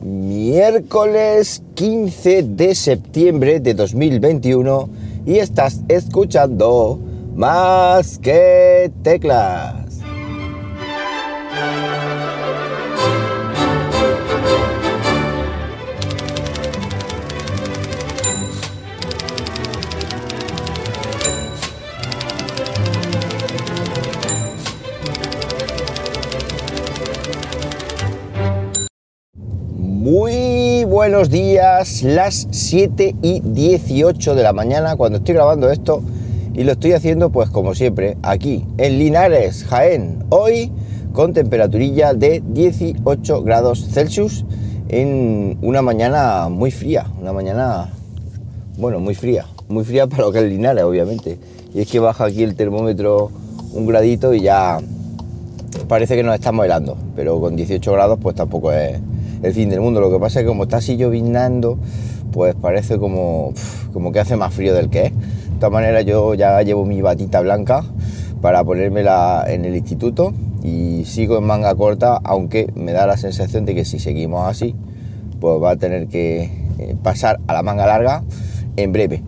miércoles 15 de septiembre de 2021 y estás escuchando más que teclas. Buenos días, las 7 y 18 de la mañana cuando estoy grabando esto y lo estoy haciendo pues como siempre aquí en Linares, Jaén, hoy con temperaturilla de 18 grados Celsius en una mañana muy fría, una mañana, bueno, muy fría, muy fría para lo que es Linares obviamente. Y es que baja aquí el termómetro un gradito y ya parece que nos estamos helando, pero con 18 grados pues tampoco es el fin del mundo. Lo que pasa es que como está así llovinando, pues parece como, como que hace más frío del que es. De todas maneras yo ya llevo mi batita blanca para ponérmela en el instituto y sigo en manga corta, aunque me da la sensación de que si seguimos así, pues va a tener que eh, pasar a la manga larga en breve.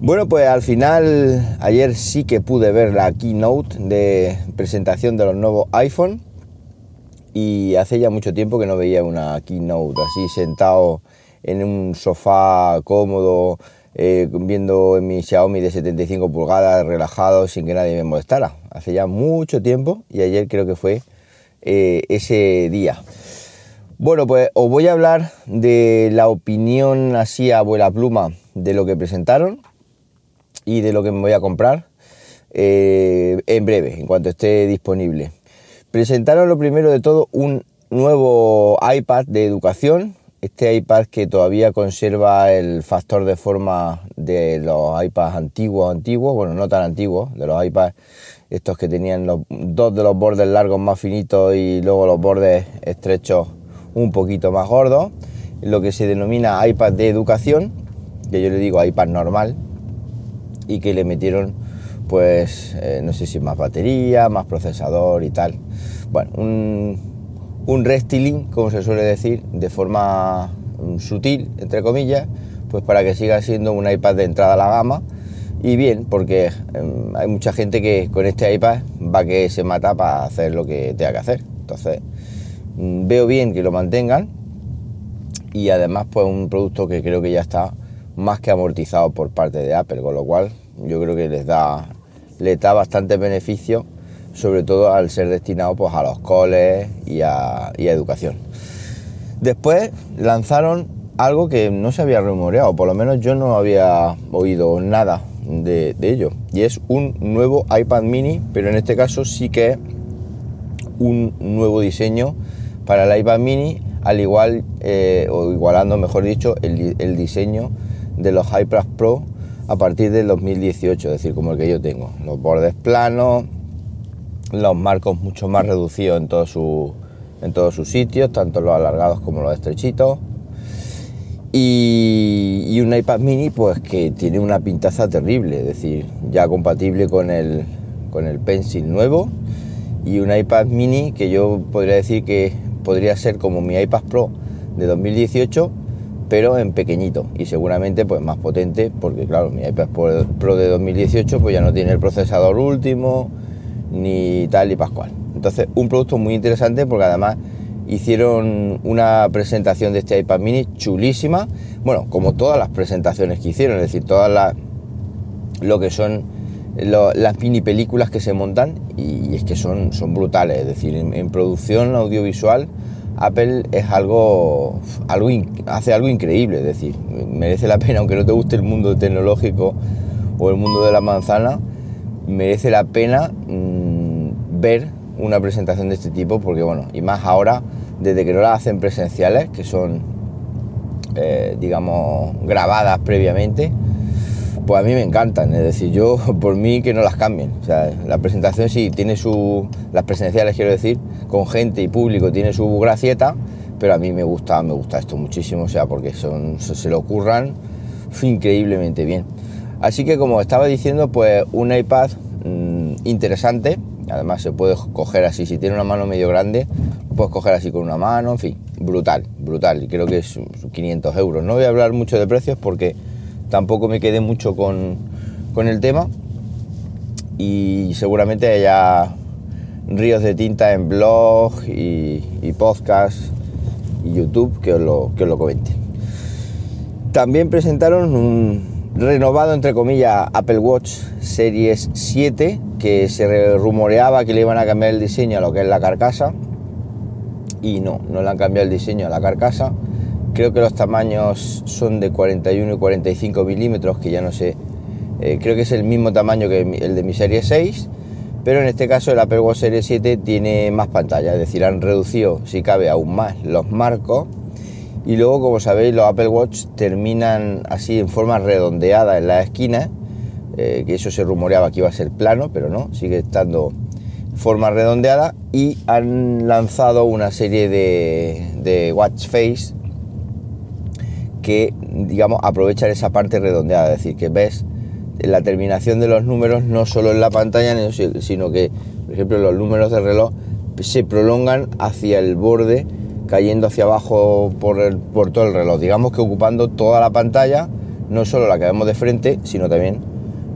Bueno, pues al final ayer sí que pude ver la keynote de presentación de los nuevos iPhone y hace ya mucho tiempo que no veía una keynote así sentado en un sofá cómodo eh, viendo en mi Xiaomi de 75 pulgadas relajado sin que nadie me molestara. Hace ya mucho tiempo y ayer creo que fue eh, ese día. Bueno, pues os voy a hablar de la opinión así a abuela pluma de lo que presentaron y de lo que me voy a comprar eh, en breve, en cuanto esté disponible presentaron lo primero de todo un nuevo iPad de educación, este iPad que todavía conserva el factor de forma de los iPads antiguos, antiguos, bueno, no tan antiguos, de los iPads estos que tenían los dos de los bordes largos más finitos y luego los bordes estrechos un poquito más gordos, lo que se denomina iPad de educación, que yo le digo iPad normal, y que le metieron pues eh, no sé si más batería, más procesador y tal. Bueno, un, un como se suele decir, de forma mm, sutil, entre comillas, pues para que siga siendo un iPad de entrada a la gama. Y bien, porque em, hay mucha gente que con este iPad va que se mata para hacer lo que tenga que hacer. Entonces, mm, veo bien que lo mantengan y además pues un producto que creo que ya está más que amortizado por parte de Apple, con lo cual yo creo que les da le da bastante beneficio, sobre todo al ser destinado pues, a los coles y a, educación. Después lanzaron algo que no se había rumoreado, por lo menos yo no había oído nada de, ello, y es un nuevo iPad mini, pero en este caso sí que es un nuevo diseño para el iPad mini, al igual, eh, o igualando, mejor dicho, el, diseño de los iPad Pro a partir del 2018, es decir, como el que yo tengo. Los bordes planos, los marcos mucho más reducidos en todos sus sitios, tanto los alargados como los estrechitos. Y, un iPad mini pues que tiene una pintaza terrible, es decir, ya compatible con el, con el Pencil nuevo y un iPad mini que yo podría decir que podría ser como mi iPad Pro de 2018 pero en pequeñito y seguramente pues más potente porque claro mi iPad Pro de 2018 pues ya no tiene el procesador último ni tal y pascual. Entonces un producto muy interesante porque además hicieron una presentación de este iPad mini chulísima. Bueno como todas las presentaciones que hicieron es decir todas las lo que son las mini películas que se montan y, es que son, son brutales. Es decir en producción audiovisual Apple es algo, algo hace algo increíble, es decir, merece la pena, aunque no te guste el mundo tecnológico o el mundo de la manzana, merece la pena mm, ver una presentación de este tipo, porque bueno, y más ahora, desde que no la hacen presenciales, que son, eh, digamos, grabadas previamente, pues a mí me encantan, es decir, yo por mí que no las cambien. O sea, la presentación sí tiene su. Las presenciales quiero decir, con gente y público tiene su gracieta, pero a mí me gusta, me gusta esto muchísimo, o sea, porque son, se, lo ocurran increíblemente bien. Así que como estaba diciendo, pues un iPad mm, interesante, además se puede coger así, si tiene una mano medio grande, puedes coger así con una mano, en fin, brutal, brutal. Y creo que es 500 euros. No voy a hablar mucho de precios porque tampoco me quedé mucho con, con el tema. Y seguramente haya ríos de tinta en blog y, y podcast y YouTube que os lo, que os lo comente. También presentaron un renovado, entre comillas, Apple Watch Series 7, que se rumoreaba que le iban a cambiar el diseño a lo que es la carcasa. Y no, no le han cambiado el diseño a la carcasa. Creo que los tamaños son de 41 y 45 milímetros, que ya no sé. Eh, creo que es el mismo tamaño que el de mi serie 6, pero en este caso el Apple Watch Series 7 tiene más pantalla, es decir, han reducido, si cabe, aún más los marcos y luego, como sabéis, los Apple Watch terminan así en forma redondeada en la esquina, eh, que eso se rumoreaba que iba a ser plano, pero no, sigue estando forma redondeada. Y han lanzado una serie de, de watch face que, digamos, aprovechan esa parte redondeada, es decir, que ves la terminación de los números no solo en la pantalla, sino que, por ejemplo, los números de reloj se prolongan hacia el borde cayendo hacia abajo por, el, por todo el reloj. Digamos que ocupando toda la pantalla, no solo la que vemos de frente, sino también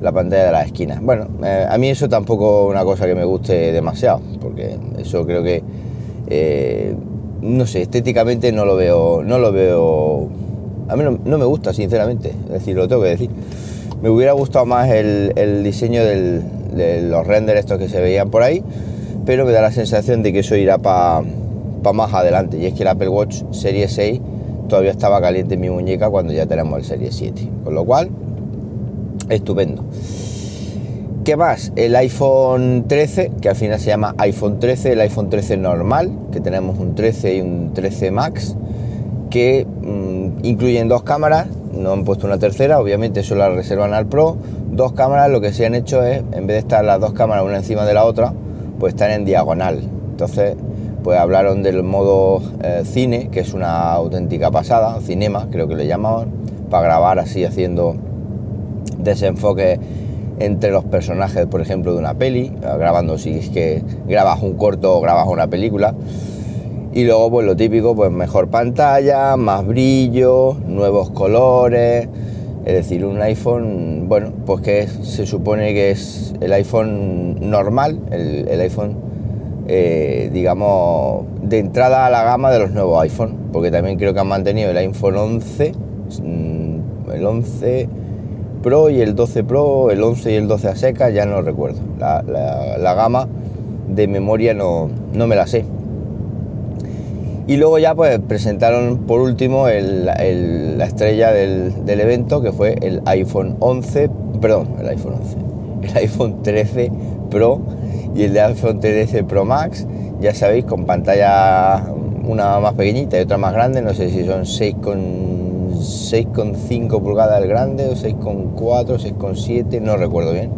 la pantalla de las esquinas. Bueno, eh, a mí eso tampoco es una cosa que me guste demasiado, porque eso creo que, eh, no sé, estéticamente no lo veo, no lo veo, a mí no, me gusta, sinceramente, es decir, lo tengo que decir. Me hubiera gustado más el, diseño de los renders estos que se veían por ahí, pero me da la sensación de que eso irá para para más adelante. Y es que el Apple Watch Serie 6 todavía estaba caliente en mi muñeca cuando ya tenemos el Serie 7. Con lo cual, estupendo. ¿Qué más? El iPhone 13, que al final se llama iPhone 13, el iPhone 13 normal, que tenemos un 13 y un 13 Max, que mm, incluyen dos cámaras, no han puesto una tercera, obviamente eso la reservan al Pro. Dos cámaras, lo que se han hecho es, en vez de estar las dos cámaras una encima de la otra, pues están en diagonal. Entonces, pues hablaron del modo eh, cine, que es una auténtica pasada, cinema creo que le llamaban, para grabar así haciendo desenfoque entre los personajes, por ejemplo, de una peli, eh, grabando si es que grabas un corto o grabas una película. Y luego, pues lo típico, pues mejor pantalla, más brillo, nuevos colores. Es decir, un iPhone, bueno, pues que se supone que es el iPhone normal, el iPhone eh, digamos, de entrada a la gama de los nuevos iPhone, porque también creo que han mantenido el iPhone 11, mm, el 11 Pro y el 12 Pro, el 11 y el 12 a seca, ya no recuerdo. La, gama de memoria no, no, me la sé. Y luego ya pues presentaron por último la estrella del, del, evento, que fue el iPhone 11, perdón, el iPhone 11, el iPhone 13 Pro y el de iPhone 13 Pro Max, ya sabéis, con pantalla una más pequeñita y otra más grande, no sé si son 6,5 pulgadas el grande o 6,4, 6,7, no recuerdo bien.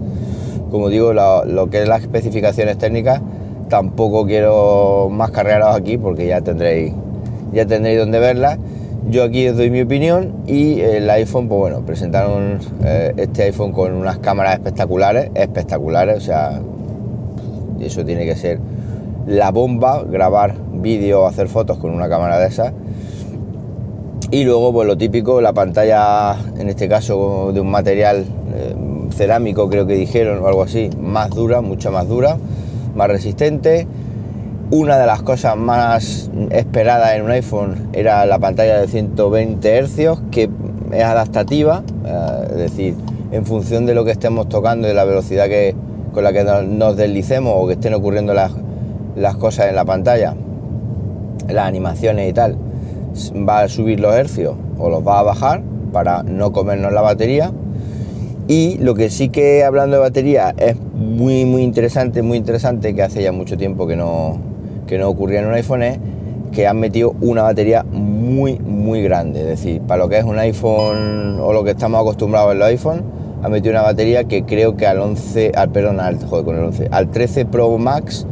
Como digo, lo, que es las especificaciones técnicas, tampoco quiero más cargaros aquí porque ya tendréis, ya tendréis donde verlas. Yo aquí os doy mi opinión y el iPhone, pues bueno, presentaron eh, este iPhone con unas cámaras espectaculares, espectaculares, o sea, eso tiene que ser la bomba, grabar vídeo, hacer fotos con una cámara de esas. Y luego, pues lo típico, la pantalla, en este caso de un material eh, cerámico, creo que dijeron, o algo así, más dura, mucho más dura, más resistente. Una de las cosas más esperadas en un iPhone era la pantalla de 120 Hz, que es adaptativa, eh, es decir, en función de lo que estemos tocando y de la velocidad que, con la que nos deslicemos o que estén ocurriendo las, las cosas en la pantalla, las animaciones y tal, va a subir los hercios o los va a bajar para no comernos la batería. Y lo que sí que hablando de batería es muy muy interesante, muy interesante, que hace ya mucho tiempo que no, que no ocurría en un iPhone, es que han metido una batería muy muy grande. Es decir, para lo que es un iPhone o lo que estamos acostumbrados en los iPhones, ha metido una batería que creo que al 11, al, perdón, al, joder, con el 11, al 13 Pro Max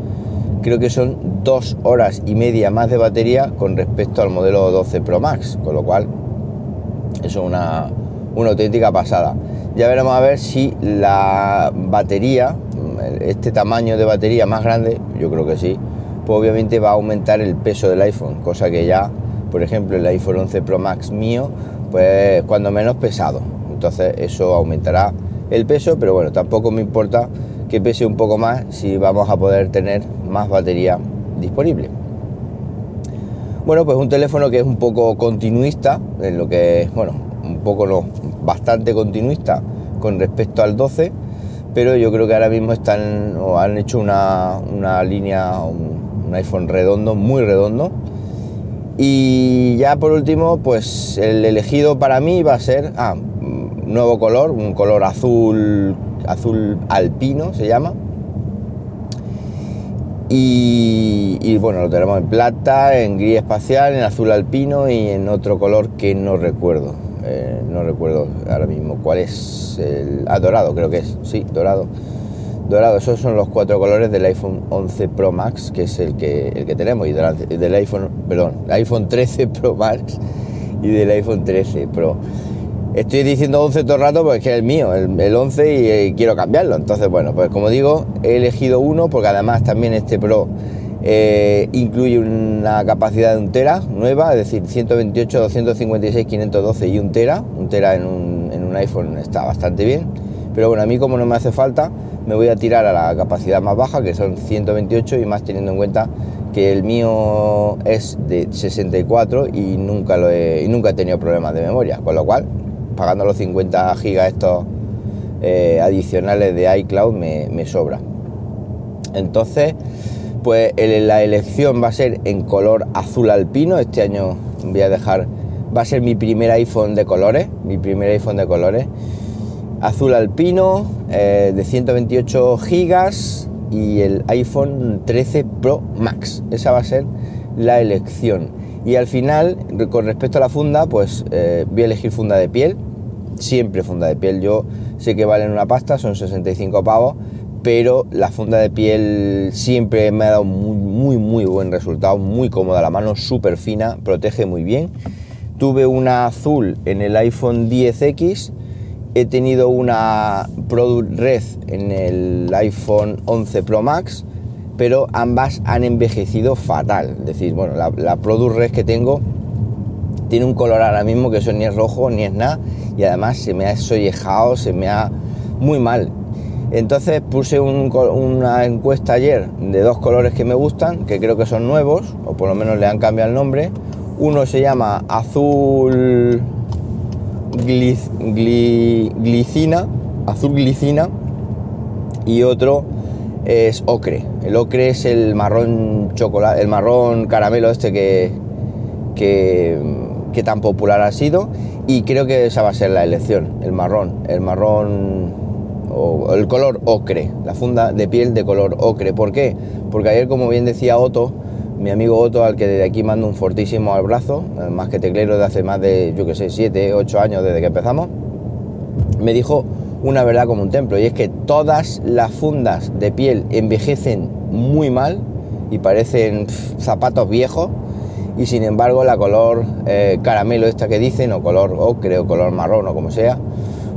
creo que son dos horas y media más de batería con respecto al modelo 12 Pro Max, con lo cual eso es una, una auténtica pasada. Ya veremos a ver si la batería, este tamaño de batería más grande, yo creo que sí, pues obviamente va a aumentar el peso del iPhone, cosa que ya por ejemplo el iPhone 11 Pro Max mío, pues cuando menos pesado. Entonces eso aumentará el peso, pero bueno, tampoco me importa que pese un poco más si vamos a poder tener más batería disponible. Bueno, pues un teléfono que es un poco continuista, en lo que, bueno, un poco no, bastante continuista con respecto al 12, pero yo creo que ahora mismo están o han hecho una, línea, un, iPhone redondo, muy redondo. Y ya por último, pues el elegido para mí va a ser, ah, nuevo color, un color azul, azul alpino se llama. Y, bueno, lo tenemos en plata, en gris espacial, en azul alpino y en otro color que no recuerdo. Eh, no recuerdo ahora mismo cuál es. El, ah, dorado creo que es. Sí, dorado. Dorado, esos son los cuatro colores del iPhone 11 Pro Max, que es el que, el que tenemos, y del, del iPhone, perdón, iPhone 13 Pro Max y del iPhone 13 Pro. Estoy diciendo 11 todo el rato porque es que el mío, el, 11 y, eh, quiero cambiarlo. Entonces, bueno, pues como digo, he elegido uno porque además también este Pro eh, incluye una capacidad de un tera nueva, es decir, 128, 256, 512 y un tera. Un tera en un, en un iPhone está bastante bien. Pero bueno, a mí como no me hace falta, me voy a tirar a la capacidad más baja, que son 128 y más teniendo en cuenta que el mío es de 64 y nunca, lo he, y nunca he tenido problemas de memoria, con lo cual pagando los 50 gigas estos eh, adicionales de iCloud me, sobra. Entonces, pues la elección va a ser en color azul alpino. Este año voy a dejar, va a ser mi primer iPhone de colores, mi primer iPhone de colores. Azul alpino eh, de 128 gigas y el iPhone 13 Pro Max. Esa va a ser la elección. Y al final, con respecto a la funda, pues eh, voy a elegir funda de piel siempre funda de piel. Yo sé que valen una pasta, son 65 pavos, pero la funda de piel siempre me ha dado muy, muy, buen resultado, muy cómoda la mano, súper fina, protege muy bien. Tuve una azul en el iPhone 10X, he tenido una Product Red en el iPhone 11 Pro Max, pero ambas han envejecido fatal. Es decir, bueno, la, la Product Red que tengo tiene un color ahora mismo que eso ni es rojo ni es nada y además se me ha sollejado, se me ha muy mal. Entonces puse una encuesta ayer de dos colores que me gustan, que creo que son nuevos, o por lo menos le han cambiado el nombre. Uno se llama azul glicina, azul glicina, y otro es ocre. El ocre es el marrón chocolate, el marrón caramelo este que, que que tan popular ha sido y creo que esa va a ser la elección, el marrón, el marrón o el color ocre, la funda de piel de color ocre. ¿Por qué? Porque ayer, como bien decía Otto, mi amigo Otto, al que desde aquí mando un fortísimo abrazo, más que teclero de hace más de, yo que sé, 7, 8 años desde que empezamos, me dijo una verdad como un templo, y es que todas las fundas de piel envejecen muy mal y parecen zapatos viejos y sin embargo la color eh, caramelo esta que dicen o color ocre o color marrón o como sea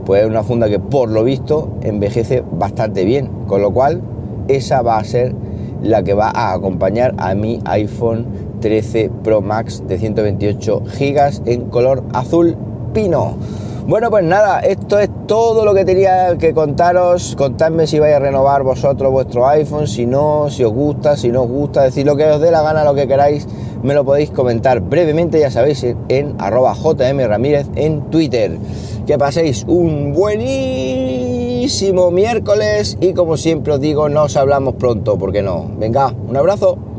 pues es una funda que por lo visto envejece bastante bien. Con lo cual esa va a ser la que va a acompañar a mi iPhone 13 Pro Max de 128 GB en color azul pino bueno, pues nada, esto es todo lo que tenía que contaros. Contadme si vais a renovar vosotros vuestro iPhone, si no, si os gusta, si no os gusta, decir lo que os dé la gana, lo que queráis, me lo podéis comentar brevemente, ya sabéis, en, arroba JM Ramírez en Twitter. Que paséis un buenísimo miércoles y como siempre os digo, nos hablamos pronto, ¿por qué no? Venga, un abrazo.